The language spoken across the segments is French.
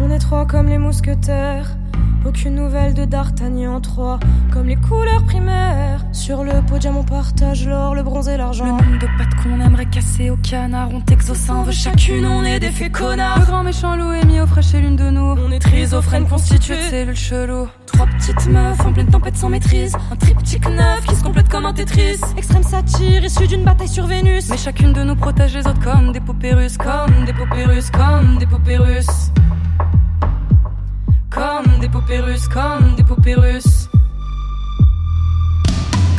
On est trois comme les mousquetaires. Aucune nouvelle de D'Artagnan 3 Comme les couleurs primaires. Sur le podium on partage l'or, le bronze et l'argent. Le nombre de pattes qu'on aimerait casser au canard. On t'exauce on veut chacune, on est des faits connards. Le grand méchant loup est mis au frais chez l'une de nous. On est trisophrène constitué de cellules chelou. Trois petites meufs en pleine tempête sans maîtrise. Un triptyque neuf qui se complète comme un Tetris. Extrême satire issue d'une bataille sur Vénus. Mais chacune de nous protège les autres comme des poupées russes Comme des poupées russes, comme des poupées russes comme des poupées russes, comme des poupées russes.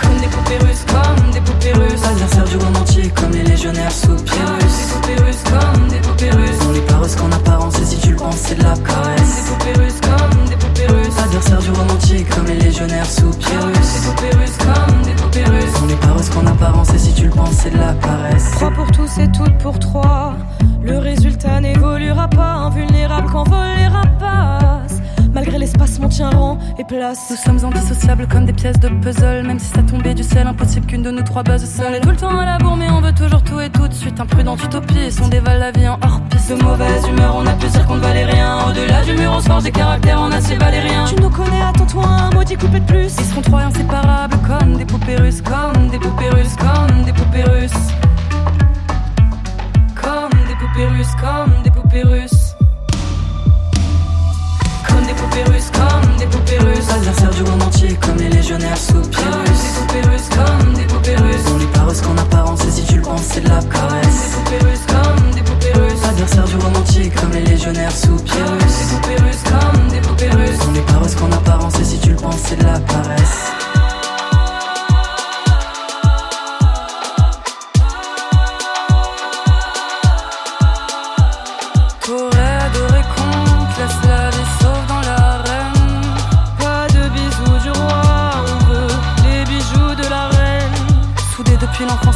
Comme des poupées russes, comme des poupées russes. Adversaire du monde entier, comme les légionnaires sous Pyrrhus. Des poupées russes, comme des poupées russes. On les pas qu'en apparence, et si tu le penses, c'est de la caresse. Des poupées russes, comme des poupées russes. Adversaire du monde entier, comme les légionnaires sous Pyrrhus. Des poupées russes, comme des poupées russes. On les pas qu'en apparence, et si tu le penses, c'est de la caresse. Trois pour tous et toutes pour trois. Le résultat n'évoluera pas, invulnérable les rapaces. Malgré l'espace, mon tient rang et place. Nous sommes indissociables comme des pièces de puzzle. Même si ça tombait du ciel, impossible qu'une de nous trois buzz seule. Tout le temps à la bourre, mais on veut toujours tout et tout de suite. Imprudente utopie, on dévale la vie en hors piste. De mauvaise humeur, on a pu dire qu'on ne valait rien. Au-delà du mur, on se forge des caractères en acier valérien. Tu nous connais, attends-toi un maudit coupé de plus. Ils seront trois inséparables comme des poupées russes, comme des poupées russes, comme des poupées russes. Comme des poupées comme des poupées poupées russes, comme des poupées russes. Adversaire du monde entier, comme les légionnaires sous Pyrrhus. Des poupées russes, comme des poupées russes. On les pas qu'en apparence, et si tu le penses, c'est de la caresse. Des poupées russes, comme des poupées russes. Adversaire du monde entier, comme les légionnaires sous Pyrrhus. Des poupées russes, comme des poupées russes. On les pas qu'en apparence, et si tu le penses, c'est de la caresse.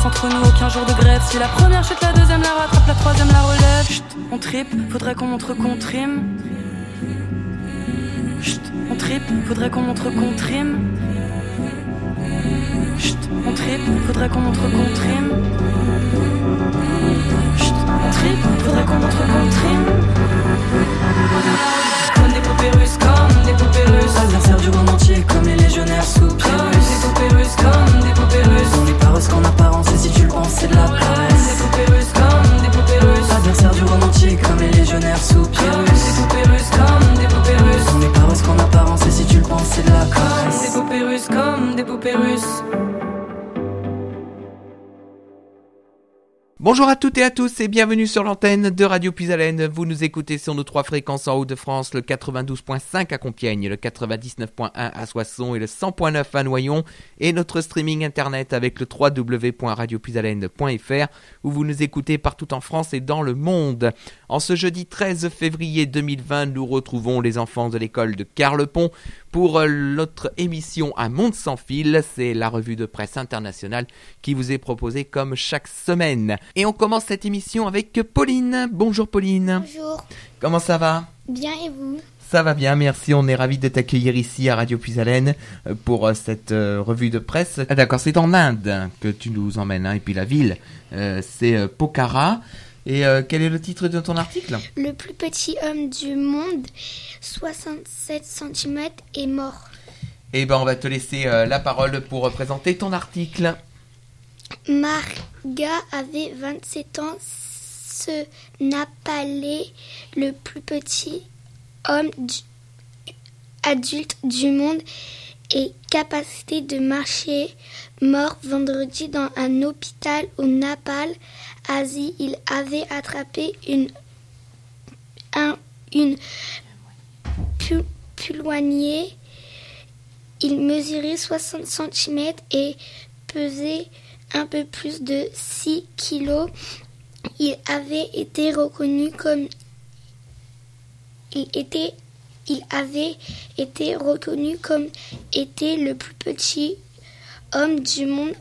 Entre nous, aucun jour de grève. Si la première chute, la deuxième la rattrape, la troisième la relève. Chut, on tripe, faudrait qu'on montre qu'on trime. Chut, on tripe, faudrait qu'on montre qu'on trime. Chut, on tripe, faudrait qu'on montre qu'on trime. Chut, on tripe, faudrait qu'on montre qu'on trime. Comme des poupées russes, comme des poupées russes. Adversaire du monde entier, comme les légionnaires sous des poupées russes, comme des poupées russes. Pas qu'en apparence, et si tu le penses, c'est de la caresse. Des poupées russes, comme des poupées russes. Adversaire du entier, comme les légionnaires sous Pyrrhus. Des poupées russes, comme des poupées russes. On n'est pas qu'en apparence, et si tu le penses, c'est de la caresse. Des poupées russes, comme des poupées russes. Bonjour à toutes et à tous et bienvenue sur l'antenne de Radio Puisalène. Vous nous écoutez sur nos trois fréquences en Haut-de-France, le 92.5 à Compiègne, le 99.1 à Soissons et le 100.9 à Noyon et notre streaming internet avec le www.radiopuisalène.fr où vous nous écoutez partout en France et dans le monde. En ce jeudi 13 février 2020, nous retrouvons les enfants de l'école de Carlepont pour euh, notre émission Un monde sans fil. C'est la revue de presse internationale qui vous est proposée comme chaque semaine. Et on commence cette émission avec Pauline. Bonjour Pauline. Bonjour. Comment ça va? Bien et vous? Ça va bien, merci. On est ravis de t'accueillir ici à Radio Puisalène euh, pour euh, cette revue de presse. Ah, d'accord, c'est en Inde que tu nous emmènes, hein, et puis la ville, c'est Pokhara. Et quel est le titre de ton article? Le plus petit homme du monde 67 cm est mort. Eh ben, on va te laisser euh, la parole pour présenter ton article. Marga avait 27 ans. Ce Napalais, le plus petit homme adulte du monde, et capacité de marcher, mort vendredi dans un hôpital au Napal, Asie. Il avait attrapé une, un, une plus, loigné. Il mesurait 60 cm et pesait un peu plus de 6 kg. Il avait été reconnu comme il était il avait été reconnu comme était le plus petit homme du monde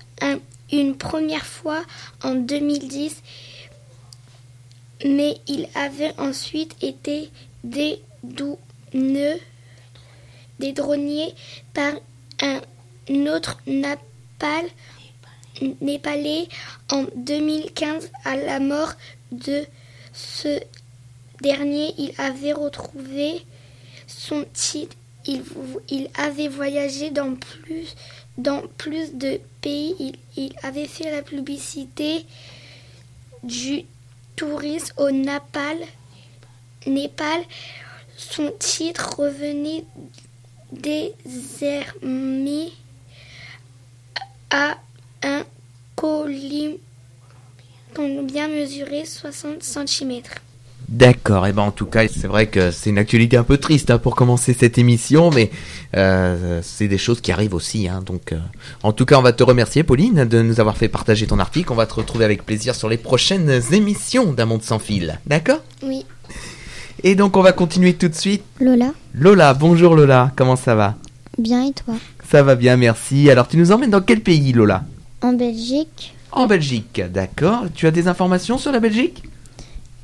une première fois en 2010 mais il avait ensuite été dédrôné par un autre népalais en 2015 à la mort de ce dernier, il avait retrouvé son titre. Il, il avait voyagé dans plus, dans plus de pays. Il, avait fait la publicité du tourisme au Népal. Son titre revenait désormais à un colis bien mesuré 60 cm. D'accord, et ben en tout cas, c'est vrai que c'est une actualité un peu triste hein, pour commencer cette émission, mais euh, c'est des choses qui arrivent aussi. Hein, donc, euh, en tout cas, on va te remercier, Pauline, de nous avoir fait partager ton article. On va te retrouver avec plaisir sur les prochaines émissions d'un monde sans fil. D'accord? Oui. Et donc, on va continuer tout de suite. Lola Lola, bonjour Lola, comment ça va? Bien et toi? Ça va bien, merci. Alors, tu nous emmènes dans quel pays, Lola? En Belgique En Belgique, d'accord. Tu as des informations sur la Belgique?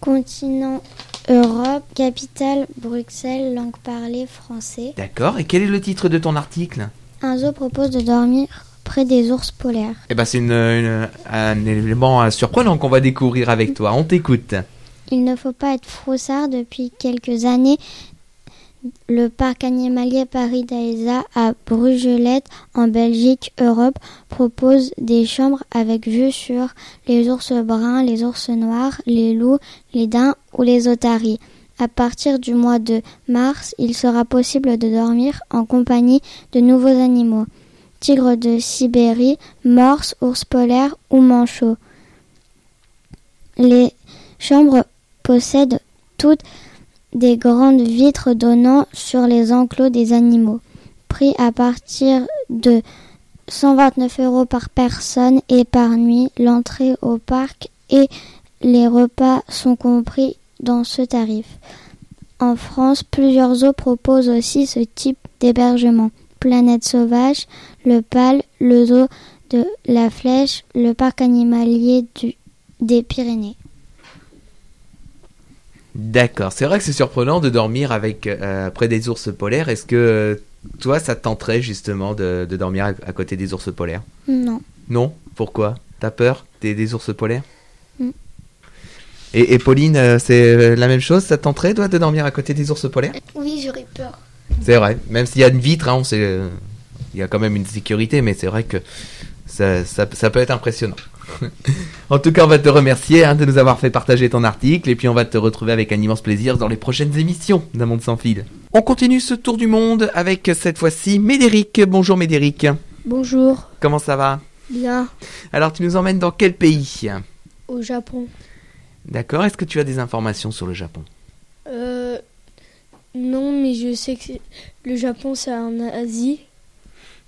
Continent Europe, capitale Bruxelles, langue parlée français. D'accord. Et quel est le titre de ton article? Un zoo propose de dormir près des ours polaires. Eh ben, c'est une, une- un élément euh, surprenant qu'on va découvrir avec toi. On t'écoute. Il ne faut pas être froussard. Depuis quelques années, le parc animalier Paris d'Aesa à Brugelette, en Belgique, Europe, propose des chambres avec vue sur les ours bruns, les ours noirs, les loups, les daims ou les otaries. À partir du mois de mars, il sera possible de dormir en compagnie de nouveaux animaux. Tigres de Sibérie, morses, ours polaires ou manchots. Les chambres possèdent toutes des grandes vitres donnant sur les enclos des animaux. Prix à partir de 129 euros par personne et par nuit. L'entrée au parc et les repas sont compris dans ce tarif. En France, plusieurs zoos proposent aussi ce type d'hébergement. Planète Sauvage, le PAL, le zoo de la Flèche, le parc animalier des Pyrénées. D'accord. C'est vrai que c'est surprenant de dormir avec euh, près des ours polaires. Est-ce que euh, toi, ça te tenterait justement de, de dormir à, à côté des ours polaires? Non. Non? Pourquoi? T'as peur des, des ours polaires? Mm. et, et Pauline, euh, c'est la même chose? Ça te tenterait, toi, de dormir à côté des ours polaires? Oui, j'aurais peur. C'est vrai. Même s'il y a une vitre, hein, on sait, il y a quand même une sécurité, mais c'est vrai que ça, ça, ça peut être impressionnant. en tout cas, on va te remercier hein, de nous avoir fait partager ton article, et puis on va te retrouver avec un immense plaisir dans les prochaines émissions d'un monde sans fil. On continue ce tour du monde avec cette fois-ci Médéric. Bonjour Médéric. Bonjour, Comment ça va? Bien Alors, tu nous emmènes dans quel pays? Au Japon. D'accord. Est-ce que tu as des informations sur le Japon? Euh, non, mais je sais que le Japon c'est en Asie.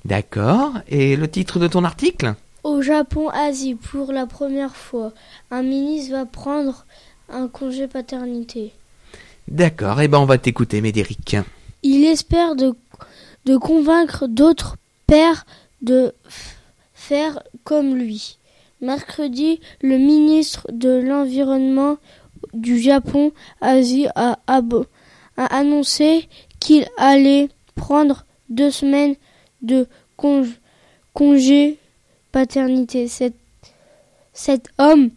D'accord. Et le titre de ton article? Au Japon, Asie, pour la première fois, un ministre va prendre un congé paternité. D'accord. Eh ben, on va t'écouter, Médéric. Il espère de, de convaincre d'autres pères de faire comme lui. Mercredi, le ministre de l'Environnement du Japon, Asie, a annoncé qu'il allait prendre deux semaines de cong- congé paternité. Cet, homme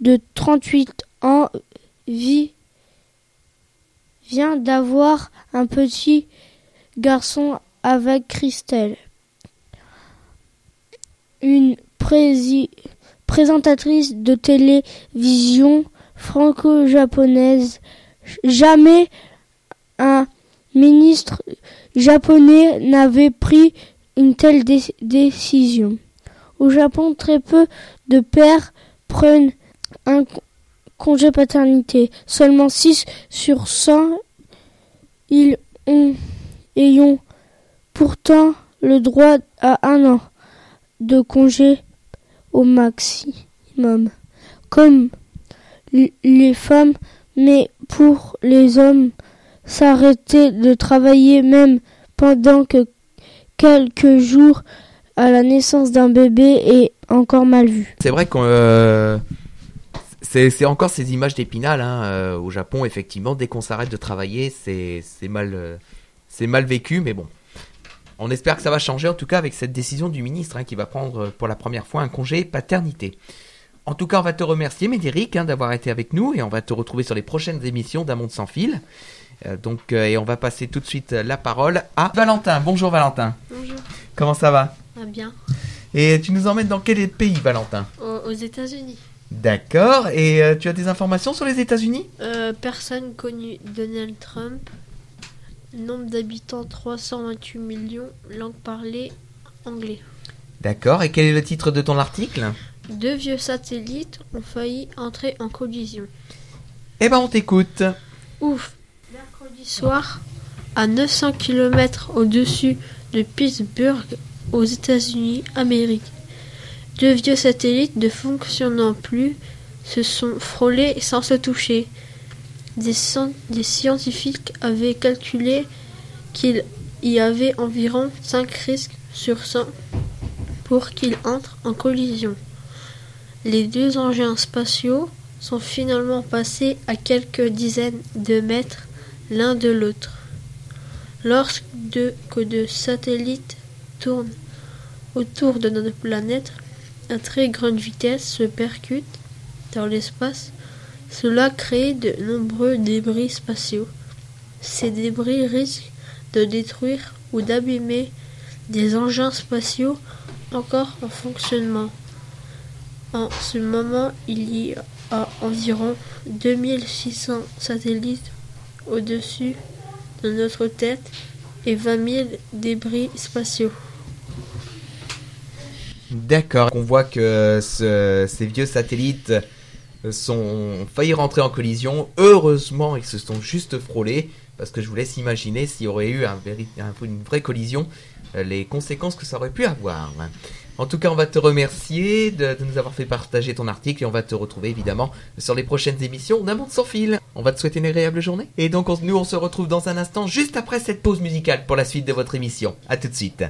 de 38 ans vient d'avoir un petit garçon avec Christelle. Une présentatrice de télévision franco-japonaise. Jamais un ministre japonais n'avait pris une telle dé- décision. Au Japon, très peu de pères prennent un co- congé paternité. Seulement 6 sur 100 ils ont, ayant pourtant le droit à un an de congé au maximum, comme les femmes, mais pour les hommes, s'arrêter de travailler même pendant que quelques jours à la naissance d'un bébé est encore mal vu. C'est vrai qu'on. euh, c'est encore ces images d'épinal hein, euh, au Japon, effectivement. Dès qu'on s'arrête de travailler, c'est mal, euh, mal vécu, mais bon. On espère que ça va changer, en tout cas, avec cette décision du ministre hein, qui va prendre pour la première fois un congé paternité. En tout cas, on va te remercier, Médéric, hein, d'avoir été avec nous et on va te retrouver sur les prochaines émissions d'un monde sans fil. Euh, donc, euh, et on va passer tout de suite la parole à Valentin. Bonjour Valentin. Bonjour. Comment ça va? Ah bien. Et tu nous emmènes dans quel pays, Valentin? Aux, aux États-Unis. D'accord. Et euh, tu as des informations sur les États-Unis? Euh, personne connue Donald Trump. Nombre d'habitants 328 millions. Langue parlée anglais. D'accord. Et quel est le titre de ton article? Deux vieux satellites ont failli entrer en collision. Eh ben, on t'écoute. Ouf. Soir, à 900 km au-dessus de Pittsburgh, aux États-Unis Amérique, deux vieux satellites ne fonctionnant plus se sont frôlés sans se toucher. Des, des scientifiques avaient calculé qu'il y avait environ 5 risques sur 100 pour qu'ils entrent en collision. Les deux engins spatiaux sont finalement passés à quelques dizaines de mètres l'un de l'autre. Lorsque deux, satellites tournent autour de notre planète à très grande vitesse se percutent dans l'espace, cela crée de nombreux débris spatiaux. Ces débris risquent de détruire ou d'abîmer des engins spatiaux encore en fonctionnement. En ce moment, il y a environ 2600 satellites au-dessus de notre tête et 20 000 débris spatiaux. D'accord. On voit que ce- ces vieux satellites sont failli rentrer en collision. Heureusement, ils se sont juste frôlés. Parce que je vous laisse imaginer s'il y aurait eu une vraie collision, euh, les conséquences que ça aurait pu avoir. En tout cas, on va te remercier de, nous avoir fait partager ton article et on va te retrouver évidemment sur les prochaines émissions d'un monde sans fil. On va te souhaiter une agréable journée. Et donc, on- nous, on se retrouve dans un instant, juste après cette pause musicale pour la suite de votre émission. À tout de suite.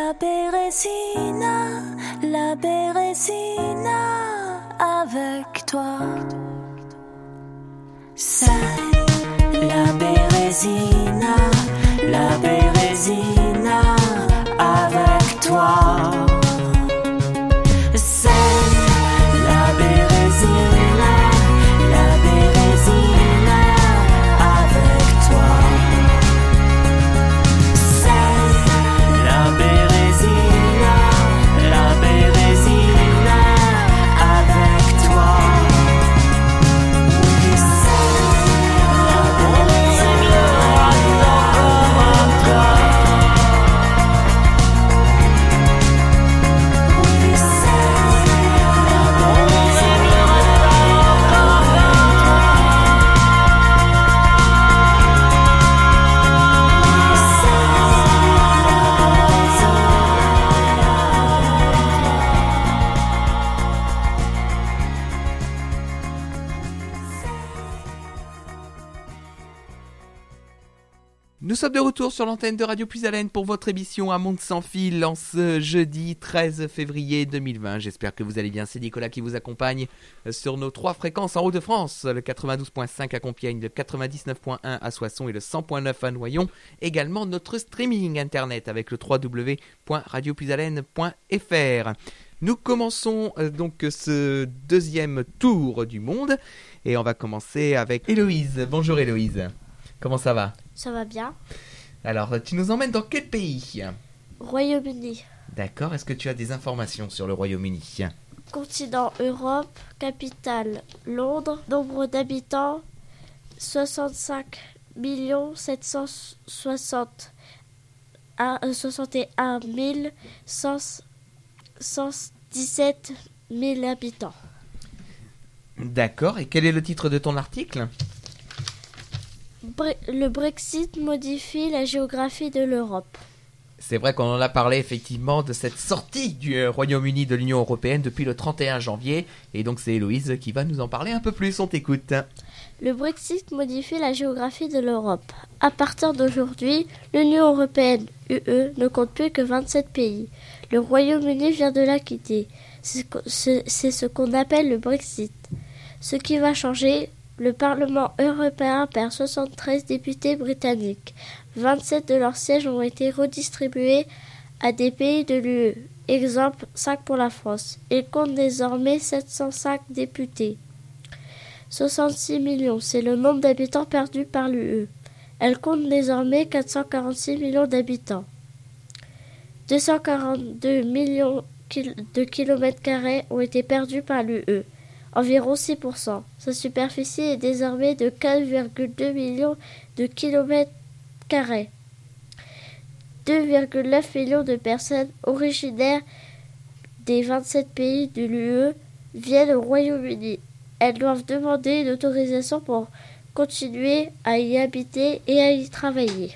La bérésina, la bérésina avec toi. C'est la bérésina, la bérésina sommes de retour sur l'antenne de Radio Plus Haleine pour votre émission à Monde sans fil en ce jeudi 13 février 2020. J'espère que vous allez bien. C'est Nicolas qui vous accompagne sur nos trois fréquences en Haut-de-France, le 92.5 à Compiègne, le 99.1 à Soissons et le 100.9 à Noyon. Également notre streaming internet avec le www.radioplushaleine.fr. Nous commençons euh, donc ce deuxième tour du monde et on va commencer avec Héloïse. Bonjour Héloïse. Comment ça va? Ça va bien. Alors, tu nous emmènes dans quel pays? Royaume-Uni. D'accord, est-ce que tu as des informations sur le Royaume-Uni? Continent Europe, capitale Londres, nombre d'habitants 65 760 61 117 000 habitants. D'accord, et quel est le titre de ton article? Bre- le Brexit modifie la géographie de l'Europe. C'est vrai qu'on en a parlé effectivement de cette sortie du euh, Royaume-Uni de l'Union Européenne depuis le 31 janvier, et donc c'est Héloïse qui va nous en parler un peu plus, on t'écoute. Le Brexit modifie la géographie de l'Europe. À partir d'aujourd'hui, l'Union européenne, UE, ne compte plus que 27 pays. Le Royaume-Uni vient de la quitter. C'est ce qu'on appelle le Brexit. Ce qui va changer, le Parlement européen perd 73 députés britanniques. 27 de leurs sièges ont été redistribués à des pays de l'UE. Exemple, 5 pour la France. Il compte désormais 705 députés. 66 millions, c'est le nombre d'habitants perdus par l'UE. Elle compte désormais 446 millions d'habitants. 242 millions de kilomètres carrés ont été perdus par l'UE, environ 6%. Sa superficie est désormais de 4,2 millions de kilomètres carrés. 2,9 millions de personnes originaires des 27 pays de l'UE viennent au Royaume-Uni. Elles doivent demander une autorisation pour continuer à y habiter et à y travailler.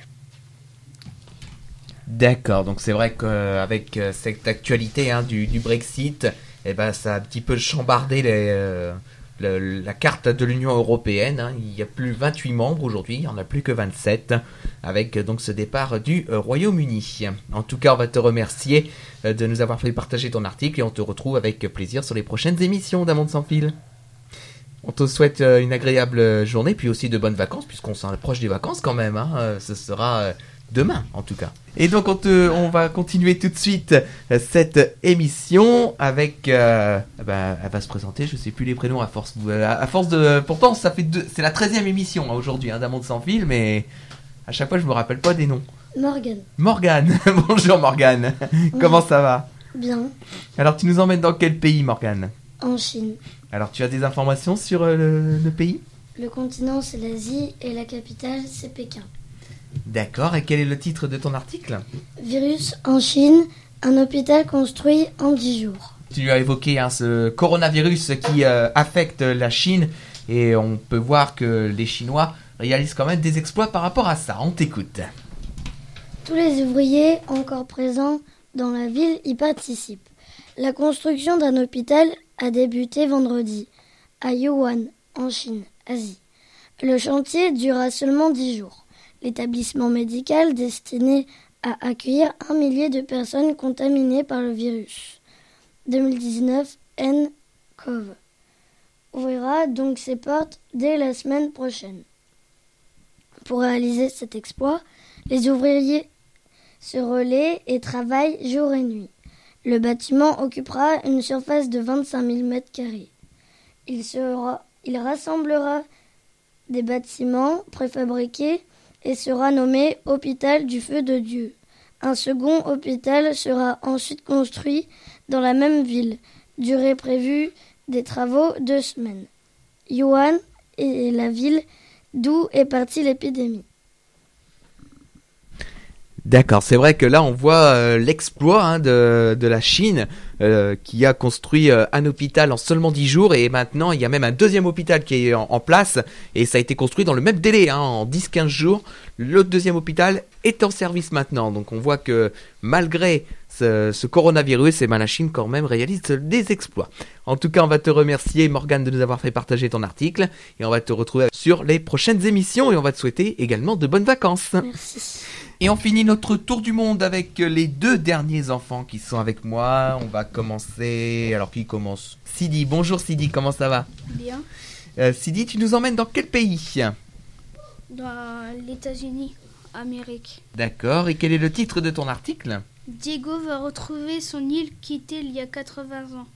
D'accord, donc c'est vrai qu'avec euh, cette actualité hein, du, du Brexit, eh ben, ça a un petit peu chambardé euh, la carte de l'Union Européenne. hein. Il y a plus 28 membres aujourd'hui, il n'y en a plus que 27, avec euh, donc ce départ du euh, Royaume-Uni. En tout cas, on va te remercier de nous avoir fait partager ton article et on te retrouve avec plaisir sur les prochaines émissions d'Un Monde sans fil. On te souhaite une agréable journée, puis aussi de bonnes vacances, puisqu'on s'en approche des vacances quand même. hein. Ce sera demain, en tout cas. Et donc, on, te- on va continuer tout de suite euh, cette émission avec. euh, bah, elle va se présenter, je sais plus les prénoms à force. euh, à force de. Pourtant, ça fait deux, c'est la 13 e émission hein, aujourd'hui hein, d'un monde sans fil, mais à chaque fois, je me rappelle pas des noms. Morgan. Morgane, bonjour Morgane, comment ça va? Bien. Alors, tu nous emmènes dans quel pays, Morgane? En Chine. Alors, tu as des informations sur euh, le- le pays? Le continent, c'est l'Asie et la capitale, c'est Pékin. D'accord, et quel est le titre de ton article? Virus en Chine, un hôpital construit en 10 jours. Tu as évoqué hein, ce coronavirus qui euh, affecte la Chine et on peut voir que les Chinois réalisent quand même des exploits par rapport à ça. On t'écoute. Tous les ouvriers encore présents dans la ville y participent. La construction d'un hôpital a débuté vendredi à Yuan, en Chine, Asie. Le chantier dura seulement 10 jours. L'établissement médical destiné à accueillir un millier de personnes contaminées par le virus 2019 nCoV ouvrira donc ses portes dès la semaine prochaine. Pour réaliser cet exploit, les ouvriers se relaient et travaillent jour et nuit. Le bâtiment occupera une surface de 25 000 mètres carrés. Il, sera, il rassemblera des bâtiments préfabriqués et sera nommé Hôpital du Feu de Dieu. Un second hôpital sera ensuite construit dans la même ville. Durée prévue des travaux deux semaines. Yuan est la ville d'où est partie l'épidémie. D'accord, c'est vrai que là on voit euh, l'exploit hein, de, de la Chine euh, qui a construit euh, un hôpital en seulement 10 jours et maintenant il y a même un deuxième hôpital qui est en, place et ça a été construit dans le même délai, hein, en 10-15 jours. Le deuxième hôpital est en service maintenant, donc on voit que malgré ce, coronavirus, et ben la Chine quand même réalise des exploits. En tout cas, on va te remercier Morgane de nous avoir fait partager ton article et on va te retrouver sur les prochaines émissions et on va te souhaiter également de bonnes vacances. Merci. Et on finit notre tour du monde avec les deux derniers enfants qui sont avec moi. On va commencer. Alors qui commence? Sidi. Bonjour Sidi, comment ça va? Bien. Euh, Sidi, tu nous emmènes dans quel pays? Dans les États-Unis, Amérique. D'accord. Et quel est le titre de ton article? Diego va retrouver son île quittée il y a 80 ans.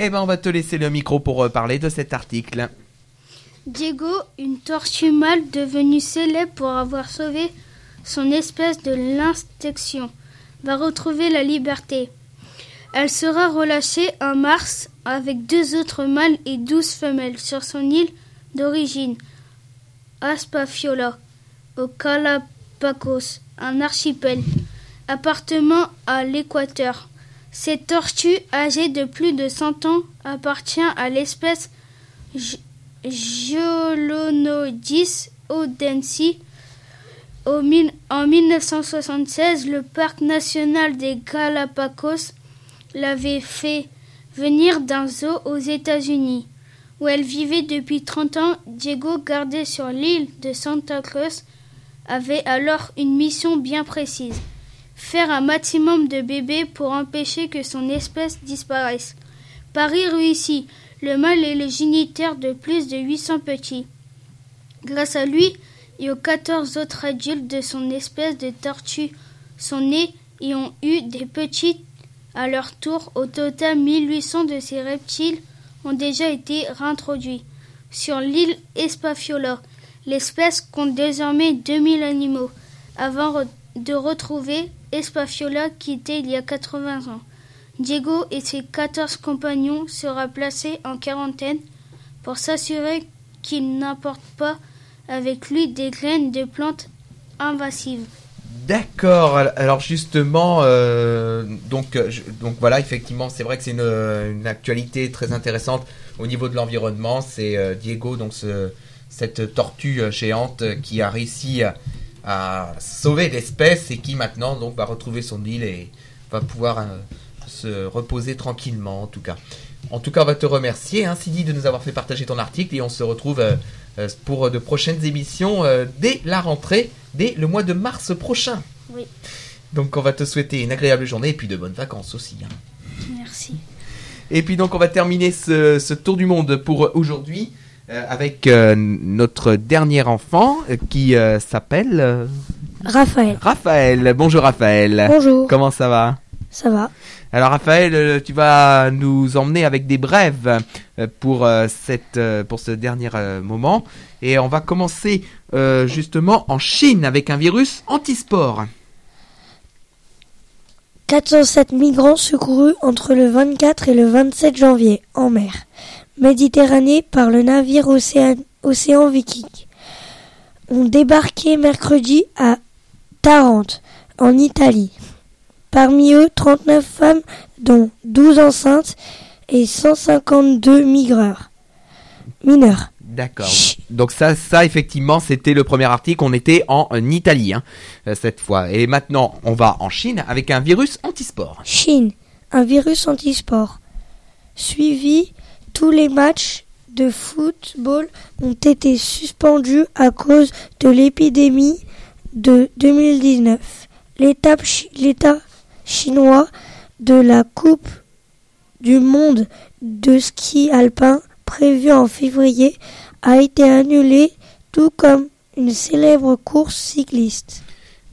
Eh ben, on va te laisser le micro pour euh, parler de cet article. Diego, une tortue mâle devenue célèbre pour avoir sauvé son espèce de l'inspection, va retrouver la liberté. Elle sera relâchée en mars avec deux autres mâles et douze femelles sur son île d'origine, Aspafiola, au Galapagos, un archipel, appartement à l'équateur. Cette tortue, âgée de plus de 100 ans, appartient à l'espèce Geolonodis odensi. En 1976, le parc national des Galapagos l'avait fait venir d'un zoo aux États-Unis, où elle vivait depuis 30 ans. Diego, gardé sur l'île de Santa Cruz, avait alors une mission bien précise faire un maximum de bébés pour empêcher que son espèce disparaisse. Paris réussit. Le mâle est le géniteur de plus de 800 petits. Grâce à lui et aux 14 autres adultes de son espèce de tortue sont nés et ont eu des petits à leur tour. Au total, 1800 de ces reptiles ont déjà été réintroduits. Sur l'île Espafiola, l'espèce compte désormais 2000 animaux. Avant de retrouver Espafiola quitté il y a 80 ans. Diego et ses 14 compagnons sera placés en quarantaine pour s'assurer qu'il n'apporte pas avec lui des graines de plantes invasives. D'accord. Alors justement, euh, donc, euh, donc voilà, effectivement, c'est vrai que c'est une, actualité très intéressante au niveau de l'environnement. C'est euh, Diego, donc ce- cette tortue géante qui a réussi à, sauver l'espèce et qui maintenant donc va retrouver son île et va pouvoir se reposer tranquillement en tout cas. En tout cas, on va te remercier, hein, Sidi, de nous avoir fait partager ton article et on se retrouve pour de prochaines émissions euh, dès la rentrée, dès le mois de mars prochain. Oui. Donc, on va te souhaiter une agréable journée et puis de bonnes vacances aussi. hein. Merci. Et puis donc, on va terminer ce, ce tour du monde pour aujourd'hui euh, avec euh, notre dernier enfant euh, qui euh, s'appelle euh, Raphaël. Raphaël. Bonjour Raphaël. Bonjour. Comment ça va? Ça va. Alors Raphaël, euh, tu vas nous emmener avec des brèves euh, pour, euh, pour ce dernier moment. Et on va commencer justement en Chine avec un virus antisport. 407 migrants secourus entre le 24 et le 27 janvier en mer Méditerranée par le navire Océan, Océan Viking ont débarqué mercredi à Tarente, en Italie. Parmi eux, 39 femmes, dont 12 enceintes et 152 migreurs. Mineurs. D'accord. Donc ça, ça effectivement, c'était le premier article. On était en, en Italie hein, euh, cette fois. Et maintenant, on va en Chine avec un virus antisport. Chine, un virus antisport. Suivi, tous les matchs de football ont été suspendus à cause de l'épidémie de 2019. L'étape chi- L'État chinois de la Coupe du monde de ski alpin prévue en février a été annulé, tout comme une célèbre course cycliste.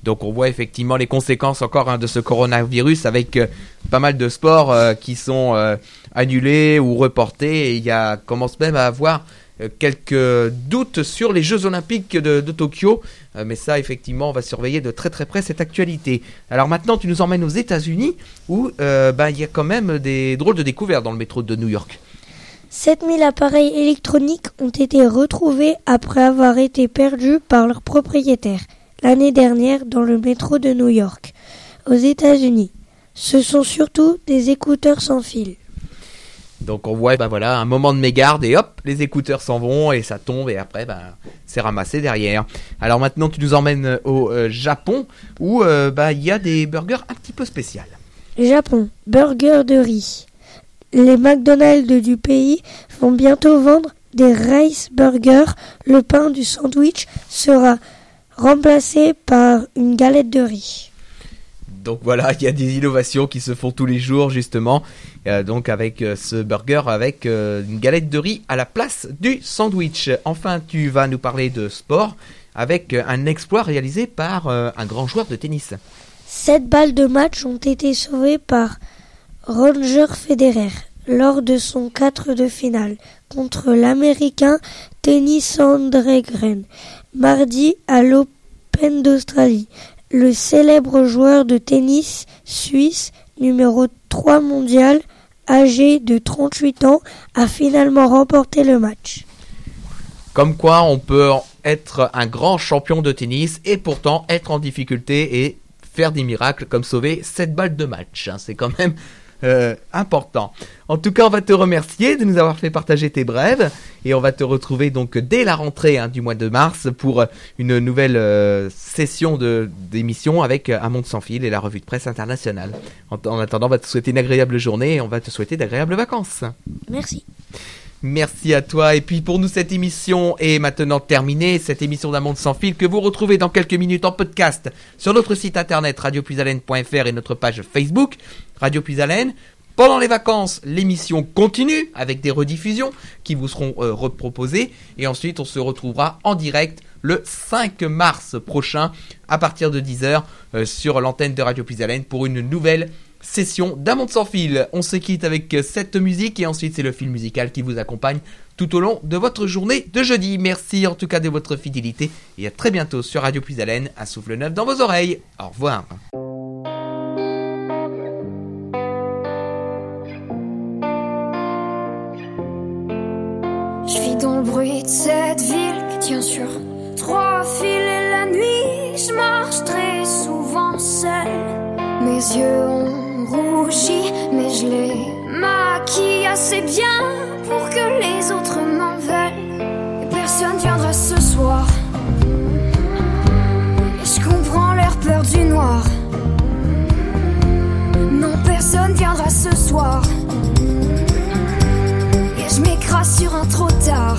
Donc on voit effectivement les conséquences encore hein, de ce coronavirus avec euh, pas mal de sports euh, qui sont euh, annulés ou reportés. Et il y commence même à avoir quelques doutes sur les Jeux Olympiques de, Tokyo. Euh, mais ça, effectivement, on va surveiller de très très près cette actualité. Alors maintenant, tu nous emmènes aux États-Unis où euh, ben, il y a quand même des drôles de découvertes dans le métro de New York. 7000 appareils électroniques ont été retrouvés après avoir été perdus par leurs propriétaires l'année dernière dans le métro de New York, aux États-Unis. Ce sont surtout des écouteurs sans fil. Donc on voit, ben voilà, un moment de mégarde et hop, les écouteurs s'en vont et ça tombe et après, ben, c'est ramassé derrière. Alors maintenant, tu nous emmènes au euh, Japon où euh, ben, il y a des burgers un petit peu spéciaux. Japon, burger de riz. Les McDonald's du pays vont bientôt vendre des rice burgers. Le pain du sandwich sera remplacé par une galette de riz. Donc voilà, il y a des innovations qui se font tous les jours justement. Euh, donc avec euh, ce burger avec euh, une galette de riz à la place du sandwich. Enfin, tu vas nous parler de sport avec un exploit réalisé par un grand joueur de tennis. Sept balles de match ont été sauvées par Roger Federer lors de son quart de finale contre l'Américain Tennis Andregren mardi à l'Open d'Australie. Le célèbre joueur de tennis suisse numéro 3 mondial âgé de 38 ans a finalement remporté le match. Comme quoi, on peut être un grand champion de tennis et pourtant être en difficulté et faire des miracles comme sauver 7 balles de match. hein. C'est quand même euh, important. En tout cas, on va te remercier de nous avoir fait partager tes brèves et on va te retrouver donc dès la rentrée hein, du mois de mars pour une nouvelle euh, session de d'émission avec Un Monde sans fil et la revue de presse internationale. En, en attendant, on va te souhaiter une agréable journée et on va te souhaiter d'agréables vacances. Merci. Merci à toi. Et puis pour nous, cette émission est maintenant terminée. Cette émission d'un monde sans fil que vous retrouvez dans quelques minutes en podcast sur notre site internet radiopuisalène.fr et notre page Facebook Radio Puisalène. Pendant les vacances, l'émission continue avec des rediffusions qui vous seront euh, reproposées. Et ensuite, on se retrouvera en direct le 5 mars prochain à partir de 10h euh, sur l'antenne de Radio Puisalène pour une nouvelle session d'un monde sans fil. On se quitte avec euh, cette musique et ensuite c'est le film musical qui vous accompagne tout au long de votre journée de jeudi. Merci en tout cas de votre fidélité et à très bientôt sur Radio Puisalène, un souffle neuf dans vos oreilles. Au revoir. Dans le bruit de cette ville qui tient sur trois fils et la nuit, je marche très souvent seule. Mes yeux ont rougi, mais je les maquille assez bien pour que les autres m'en veulent. Et personne viendra ce soir. Je comprends leur peur du noir. Non, personne viendra ce soir. M'écrase sur un trop tard.